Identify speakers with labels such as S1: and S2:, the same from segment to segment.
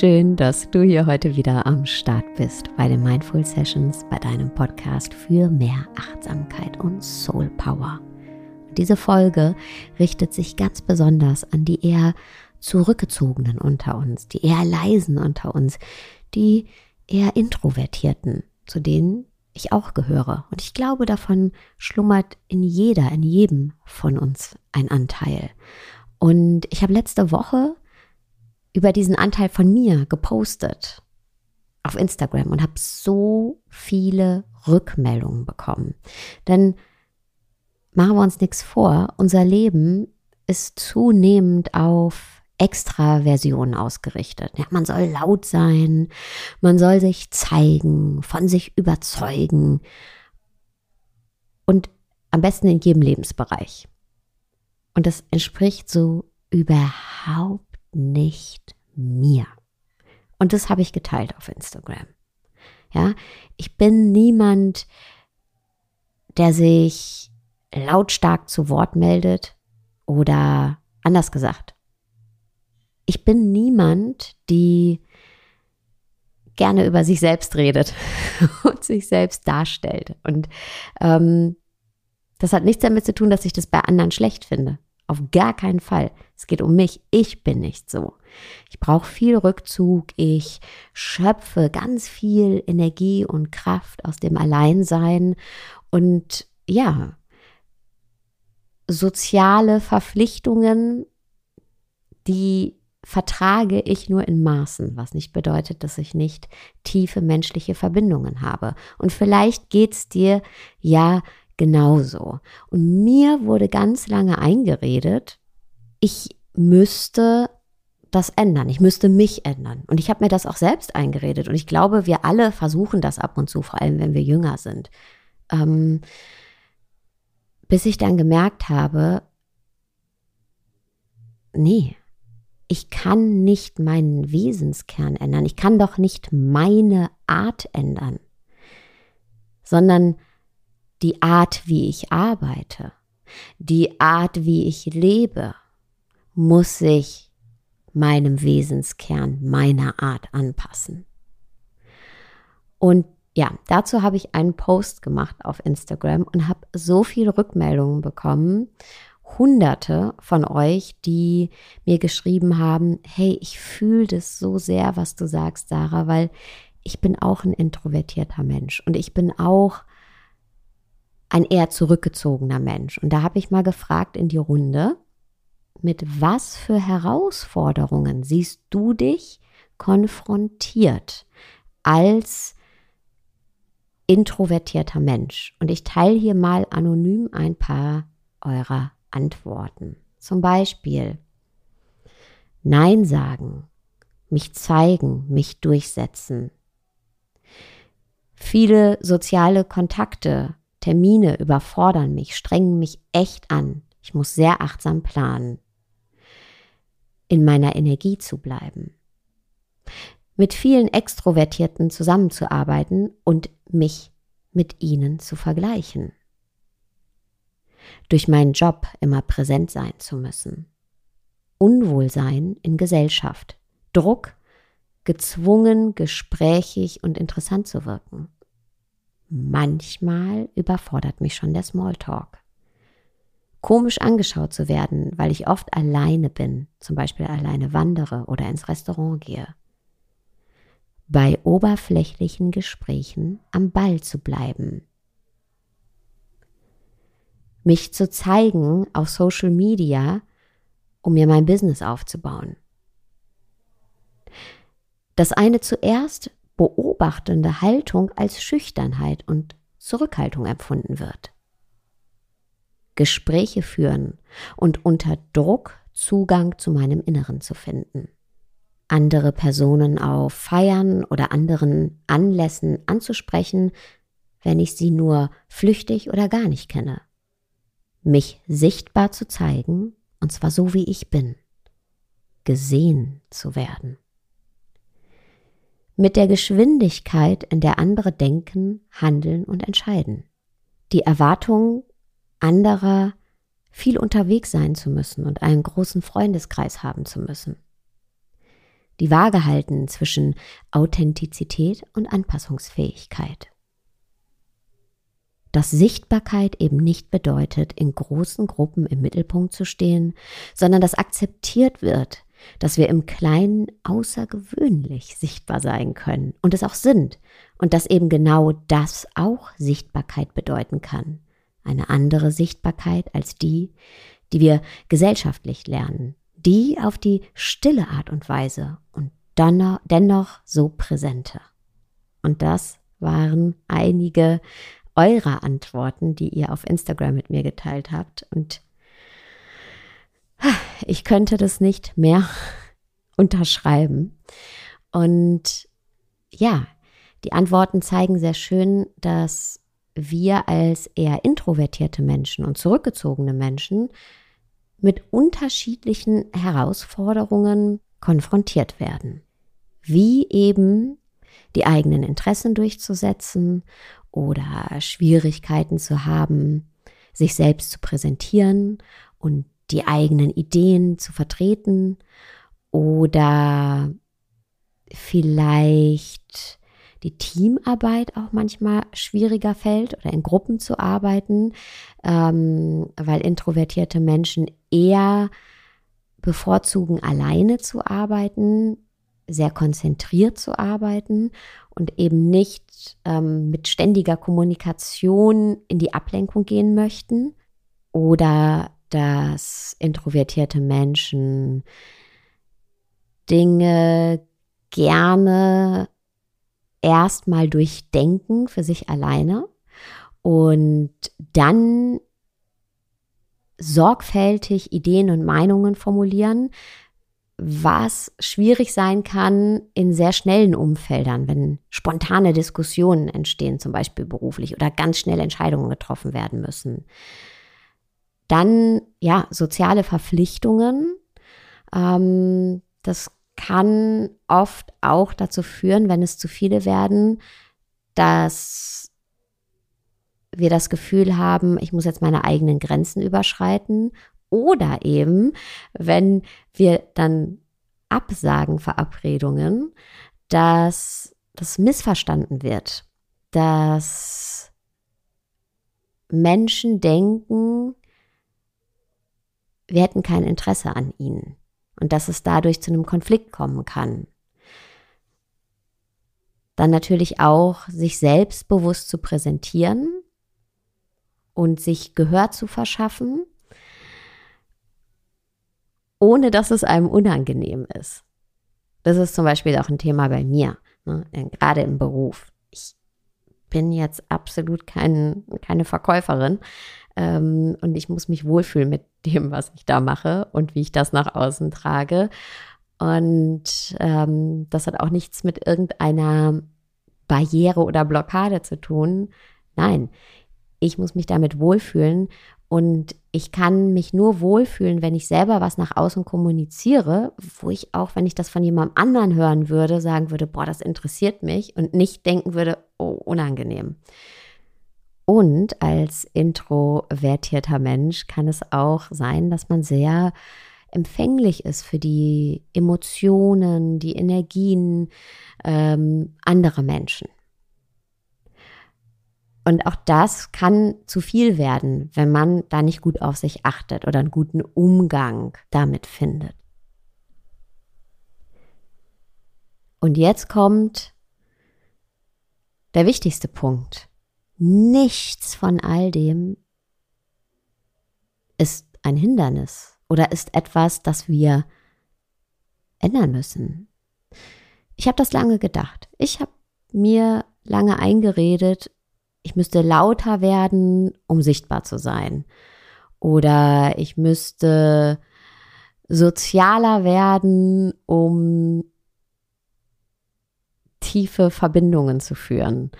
S1: Schön, dass du hier heute wieder am Start bist bei den Mindful Sessions, bei deinem Podcast für mehr Achtsamkeit und Soul Power. Diese Folge richtet sich ganz besonders an die eher zurückgezogenen unter uns, die eher leisen unter uns, die eher introvertierten, zu denen ich auch gehöre. Und ich glaube, davon schlummert in jeder, in jedem von uns ein Anteil. Und ich habe letzte Woche über diesen Anteil von mir gepostet auf Instagram und habe so viele Rückmeldungen bekommen. Denn machen wir uns nichts vor, unser Leben ist zunehmend auf Extraversion ausgerichtet. Ja, man soll laut sein, man soll sich zeigen, von sich überzeugen und am besten in jedem Lebensbereich. Und das entspricht so überhaupt nicht mir. Und das habe ich geteilt auf Instagram. Ja, ich bin niemand, der sich lautstark zu Wort meldet oder anders gesagt. Ich bin niemand, die gerne über sich selbst redet und sich selbst darstellt. Und ähm, das hat nichts damit zu tun, dass ich das bei anderen schlecht finde. Auf gar keinen Fall. Es geht um mich. Ich bin nicht so. Ich brauche viel Rückzug. Ich schöpfe ganz viel Energie und Kraft aus dem Alleinsein. Und ja, soziale Verpflichtungen, die vertrage ich nur in Maßen, was nicht bedeutet, dass ich nicht tiefe menschliche Verbindungen habe. Und vielleicht geht es dir ja genauso. Und mir wurde ganz lange eingeredet, ich müsste das ändern. Ich müsste mich ändern. Und ich habe mir das auch selbst eingeredet. Und ich glaube, wir alle versuchen das ab und zu, vor allem wenn wir jünger sind. Ähm, bis ich dann gemerkt habe, nee, ich kann nicht meinen Wesenskern ändern. Ich kann doch nicht meine Art ändern, sondern die Art, wie ich arbeite, die Art, wie ich lebe, muss sich meinem Wesenskern, meiner Art anpassen. Und ja, dazu habe ich einen Post gemacht auf Instagram und habe so viele Rückmeldungen bekommen. Hunderte von euch, die mir geschrieben haben, hey, ich fühle das so sehr, was du sagst, Sarah, weil ich bin auch ein introvertierter Mensch und ich bin auch ein eher zurückgezogener Mensch. Und da habe ich mal gefragt in die Runde, mit was für Herausforderungen siehst du dich konfrontiert als introvertierter Mensch? Und ich teile hier mal anonym ein paar eurer Antworten. Zum Beispiel Nein sagen, mich zeigen, mich durchsetzen. Viele soziale Kontakte Termine überfordern mich, strengen mich echt an. Ich muss sehr achtsam planen, in meiner Energie zu bleiben. Mit vielen Extrovertierten zusammenzuarbeiten und mich mit ihnen zu vergleichen. Durch meinen Job immer präsent sein zu müssen. Unwohlsein in Gesellschaft. Druck, gezwungen, gesprächig und interessant zu wirken. Manchmal überfordert mich schon der Smalltalk. Komisch angeschaut zu werden, weil ich oft alleine bin, zum Beispiel alleine wandere oder ins Restaurant gehe. Bei oberflächlichen Gesprächen am Ball zu bleiben. Mich zu zeigen auf Social Media, um mir mein Business aufzubauen. Das eine zuerst beobachtende Haltung als Schüchternheit und Zurückhaltung empfunden wird. Gespräche führen und unter Druck Zugang zu meinem Inneren zu finden. Andere Personen auf Feiern oder anderen Anlässen anzusprechen, wenn ich sie nur flüchtig oder gar nicht kenne. Mich sichtbar zu zeigen, und zwar so wie ich bin. Gesehen zu werden mit der Geschwindigkeit, in der andere denken, handeln und entscheiden. Die Erwartung anderer, viel unterwegs sein zu müssen und einen großen Freundeskreis haben zu müssen. die Waage halten zwischen Authentizität und Anpassungsfähigkeit. Dass Sichtbarkeit eben nicht bedeutet, in großen Gruppen im Mittelpunkt zu stehen, sondern dass akzeptiert wird, dass wir im Kleinen außergewöhnlich sichtbar sein können und es auch sind und dass eben genau das auch Sichtbarkeit bedeuten kann. Eine andere Sichtbarkeit als die, die wir gesellschaftlich lernen, die auf die stille Art und Weise und dennoch so präsente. Und das waren einige eurer Antworten, die ihr auf Instagram mit mir geteilt habt. Und ich könnte das nicht mehr unterschreiben. Und ja, die Antworten zeigen sehr schön, dass wir als eher introvertierte Menschen und zurückgezogene Menschen mit unterschiedlichen Herausforderungen konfrontiert werden. Wie eben die eigenen Interessen durchzusetzen oder Schwierigkeiten zu haben, sich selbst zu präsentieren und die eigenen Ideen zu vertreten oder vielleicht die Teamarbeit auch manchmal schwieriger fällt oder in Gruppen zu arbeiten, ähm, weil introvertierte Menschen eher bevorzugen, alleine zu arbeiten, sehr konzentriert zu arbeiten und eben nicht ähm, mit ständiger Kommunikation in die Ablenkung gehen möchten oder dass introvertierte Menschen Dinge gerne erstmal durchdenken für sich alleine und dann sorgfältig Ideen und Meinungen formulieren, was schwierig sein kann in sehr schnellen Umfeldern, wenn spontane Diskussionen entstehen, zum Beispiel beruflich oder ganz schnell Entscheidungen getroffen werden müssen. Dann, ja, soziale Verpflichtungen. Ähm, das kann oft auch dazu führen, wenn es zu viele werden, dass wir das Gefühl haben, ich muss jetzt meine eigenen Grenzen überschreiten. Oder eben, wenn wir dann absagen Verabredungen, dass das missverstanden wird, dass Menschen denken, wir hätten kein Interesse an ihnen und dass es dadurch zu einem Konflikt kommen kann. Dann natürlich auch sich selbstbewusst zu präsentieren und sich Gehör zu verschaffen, ohne dass es einem unangenehm ist. Das ist zum Beispiel auch ein Thema bei mir, ne? gerade im Beruf. Ich bin jetzt absolut kein, keine Verkäuferin, ähm, und ich muss mich wohlfühlen mit dem, was ich da mache und wie ich das nach außen trage. Und ähm, das hat auch nichts mit irgendeiner Barriere oder Blockade zu tun. Nein, ich muss mich damit wohlfühlen und ich kann mich nur wohlfühlen, wenn ich selber was nach außen kommuniziere, wo ich auch, wenn ich das von jemandem anderen hören würde, sagen würde, boah, das interessiert mich und nicht denken würde, oh, unangenehm. Und als introvertierter Mensch kann es auch sein, dass man sehr empfänglich ist für die Emotionen, die Energien ähm, anderer Menschen. Und auch das kann zu viel werden, wenn man da nicht gut auf sich achtet oder einen guten Umgang damit findet. Und jetzt kommt der wichtigste Punkt. Nichts von all dem ist ein Hindernis oder ist etwas, das wir ändern müssen. Ich habe das lange gedacht. Ich habe mir lange eingeredet, ich müsste lauter werden, um sichtbar zu sein. Oder ich müsste sozialer werden, um tiefe Verbindungen zu führen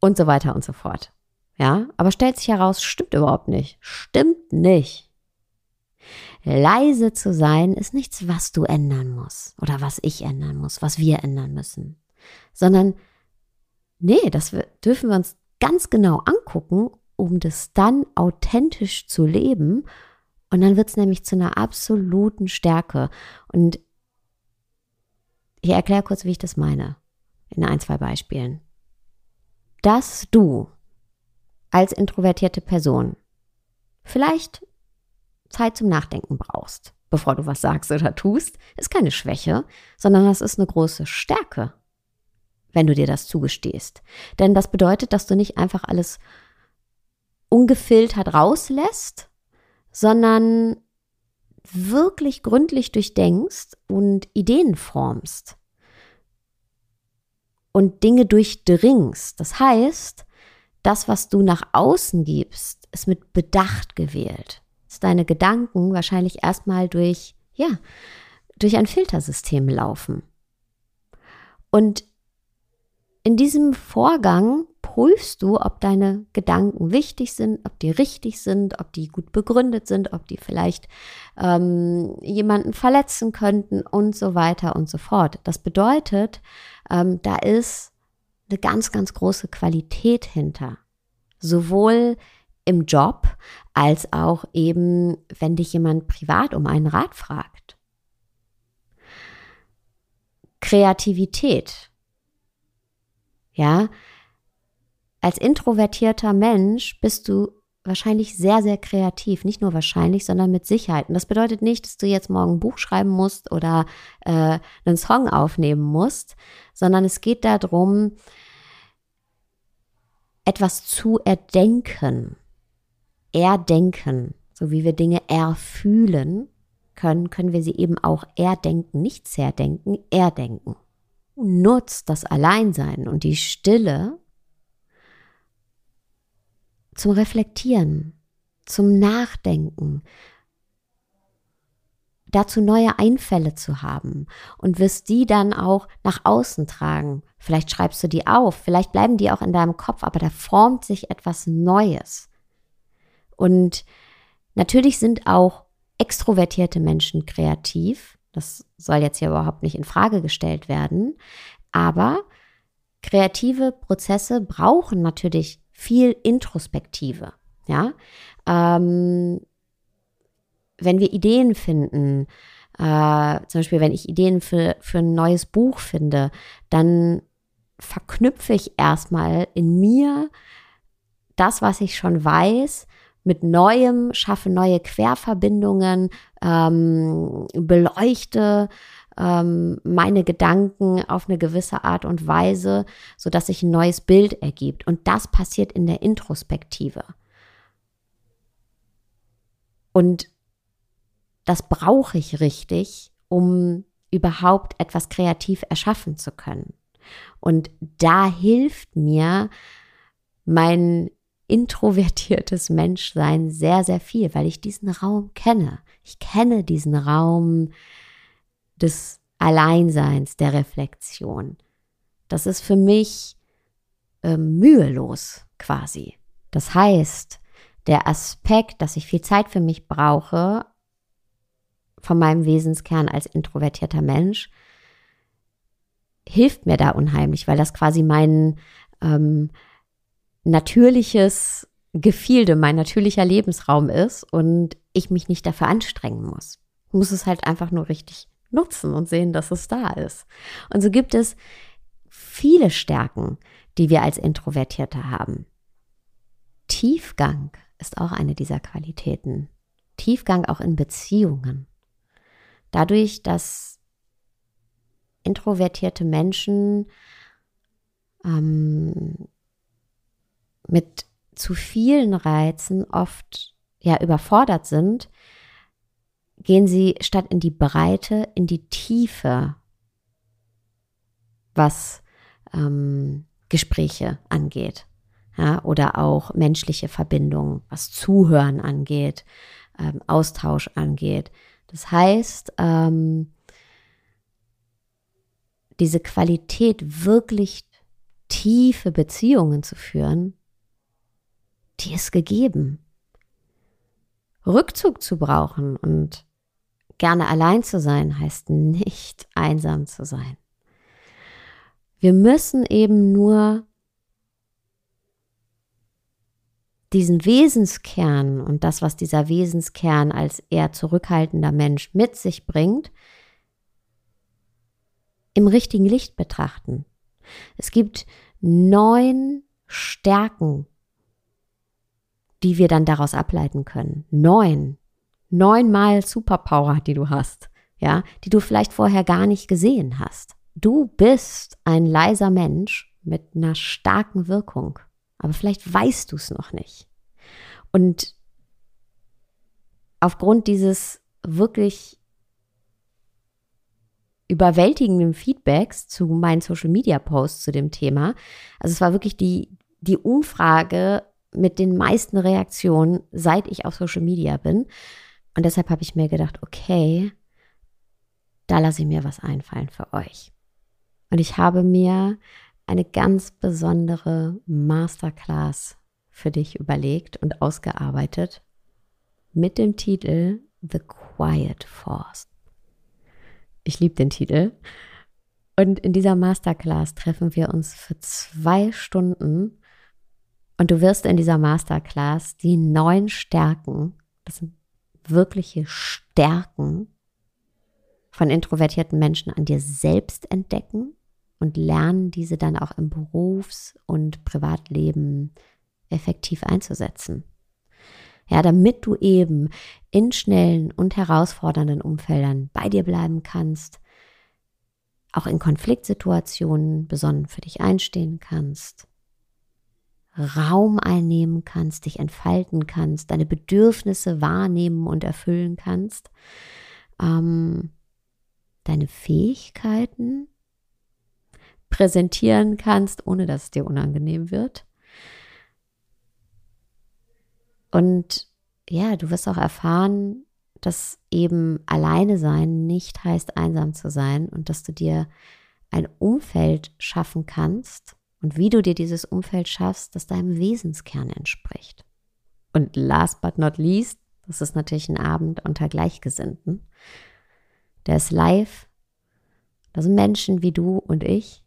S1: und so weiter und so fort. Ja, aber stellt sich heraus, stimmt überhaupt nicht. Stimmt nicht. Leise zu sein ist nichts, was du ändern musst oder was ich ändern muss, was wir ändern müssen, sondern nee, das dürfen wir uns ganz genau angucken, um das dann authentisch zu leben und dann wird es nämlich zu einer absoluten Stärke. Und Ich erkläre kurz, wie ich das meine. In ein, zwei Beispielen. Dass du als introvertierte Person vielleicht Zeit zum Nachdenken brauchst, bevor du was sagst oder tust, ist keine Schwäche, sondern das ist eine große Stärke, wenn du dir das zugestehst. Denn das bedeutet, dass du nicht einfach alles ungefiltert rauslässt, sondern wirklich gründlich durchdenkst und Ideen formst und Dinge durchdringst. Das heißt, das, was du nach außen gibst, ist mit Bedacht gewählt. Ist deine Gedanken wahrscheinlich erstmal durch, ja, durch ein Filtersystem laufen. Und in diesem Vorgang prüfst du, ob deine Gedanken wichtig sind, ob die richtig sind, ob die gut begründet sind, ob die vielleicht ähm, jemanden verletzen könnten und so weiter und so fort. Das bedeutet, ähm, da ist eine ganz, ganz große Qualität hinter. Sowohl im Job als auch eben, wenn dich jemand privat um einen Rat fragt. Kreativität. Ja, als introvertierter Mensch bist du wahrscheinlich sehr, sehr kreativ. Nicht nur wahrscheinlich, sondern mit Sicherheit. Und das bedeutet nicht, dass du jetzt morgen ein Buch schreiben musst oder äh, einen Song aufnehmen musst, sondern es geht darum, etwas zu erdenken. Erdenken. So wie wir Dinge erfühlen können, können wir sie eben auch erdenken, nicht zerdenken, erdenken. Nutzt das Alleinsein und die Stille zum Reflektieren, zum Nachdenken, dazu neue Einfälle zu haben und wirst die dann auch nach außen tragen. Vielleicht schreibst du die auf, vielleicht bleiben die auch in deinem Kopf, aber da formt sich etwas Neues. Und natürlich sind auch extrovertierte Menschen kreativ. Das soll jetzt hier überhaupt nicht in Frage gestellt werden. Aber kreative Prozesse brauchen natürlich viel Introspektive. Ja, ähm, wenn wir Ideen finden, äh, zum Beispiel, wenn ich Ideen für, für ein neues Buch finde, dann verknüpfe ich erstmal in mir das, was ich schon weiß, mit Neuem, schaffe neue Querverbindungen, ähm, beleuchte ähm, meine Gedanken auf eine gewisse Art und Weise, sodass sich ein neues Bild ergibt. Und das passiert in der Introspektive. Und das brauche ich richtig, um überhaupt etwas kreativ erschaffen zu können. Und da hilft mir mein introvertiertes Menschsein sehr, sehr viel, weil ich diesen Raum kenne. Ich kenne diesen Raum des Alleinseins, der Reflexion. Das ist für mich äh, mühelos quasi. Das heißt, der Aspekt, dass ich viel Zeit für mich brauche, von meinem Wesenskern als introvertierter Mensch, hilft mir da unheimlich, weil das quasi mein ähm, natürliches Gefilde, mein natürlicher Lebensraum ist und ich mich nicht dafür anstrengen muss. Ich muss es halt einfach nur richtig nutzen und sehen, dass es da ist. Und so gibt es viele Stärken, die wir als Introvertierte haben. Tiefgang ist auch eine dieser Qualitäten. Tiefgang auch in Beziehungen. Dadurch, dass introvertierte Menschen ähm, mit zu vielen Reizen oft ja überfordert sind, gehen sie statt in die Breite, in die Tiefe, was ähm, Gespräche angeht. Ja, oder auch menschliche Verbindungen, was Zuhören angeht, ähm, Austausch angeht. Das heißt, ähm, diese Qualität, wirklich tiefe Beziehungen zu führen, die ist gegeben. Rückzug zu brauchen und Gerne allein zu sein heißt nicht einsam zu sein. Wir müssen eben nur diesen Wesenskern und das, was dieser Wesenskern als eher zurückhaltender Mensch mit sich bringt, im richtigen Licht betrachten. Es gibt neun Stärken, die wir dann daraus ableiten können. Neun. Neunmal Superpower, die du hast. Ja, die du vielleicht vorher gar nicht gesehen hast. Du bist ein leiser Mensch mit einer starken Wirkung. Aber vielleicht weißt du es noch nicht. Und aufgrund dieses wirklich überwältigenden Feedbacks zu meinen Social Media Posts zu dem Thema. Also es war wirklich die, die Umfrage mit den meisten Reaktionen, seit ich auf Social Media bin. Und deshalb habe ich mir gedacht, okay, da lasse ich mir was einfallen für euch. Und ich habe mir eine ganz besondere Masterclass für dich überlegt und ausgearbeitet mit dem Titel The Quiet Force. Ich liebe den Titel. Und in dieser Masterclass treffen wir uns für zwei Stunden und du wirst in dieser Masterclass die neun Stärken, das sind wirkliche Stärken von introvertierten Menschen an dir selbst entdecken und lernen, diese dann auch im Berufs- und Privatleben effektiv einzusetzen. Ja, damit du eben in schnellen und herausfordernden Umfeldern bei dir bleiben kannst, auch in Konfliktsituationen besonnen für dich einstehen kannst, Raum einnehmen kannst, dich entfalten kannst, deine Bedürfnisse wahrnehmen und erfüllen kannst, ähm, deine Fähigkeiten präsentieren kannst, ohne dass es dir unangenehm wird. Und ja, du wirst auch erfahren, dass eben alleine sein nicht heißt, einsam zu sein und dass du dir ein Umfeld schaffen kannst und wie du dir dieses Umfeld schaffst, das deinem Wesenskern entspricht. Und last but not least, das ist natürlich ein Abend unter Gleichgesinnten. Der ist live. Das sind Menschen wie du und ich,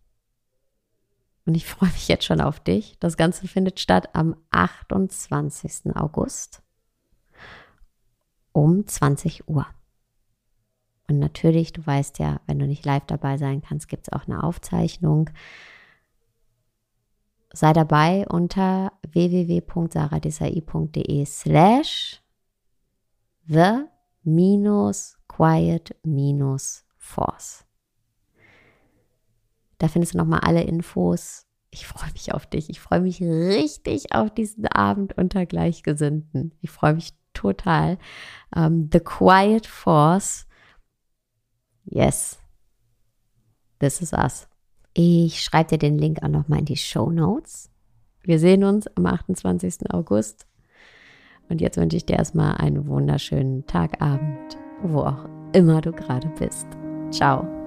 S1: und ich freue mich jetzt schon auf dich. Das Ganze findet statt am 28. August um 20 Uhr. Und natürlich, du weißt ja, wenn du nicht live dabei sein kannst, gibt es auch eine Aufzeichnung. Sei dabei unter www.saradesai.de slash the minus quiet minus force. Da findest du nochmal alle Infos. Ich freue mich auf dich. Ich freue mich richtig auf diesen Abend unter Gleichgesinnten. Ich freue mich total. Um, ähm, The Quiet Force. Yes. This is us. Ich schreibe dir den Link auch nochmal in die Show Notes. Wir sehen uns am 28. August. Und jetzt wünsche ich dir erstmal einen wunderschönen Tagabend, wo auch immer du gerade bist. Ciao.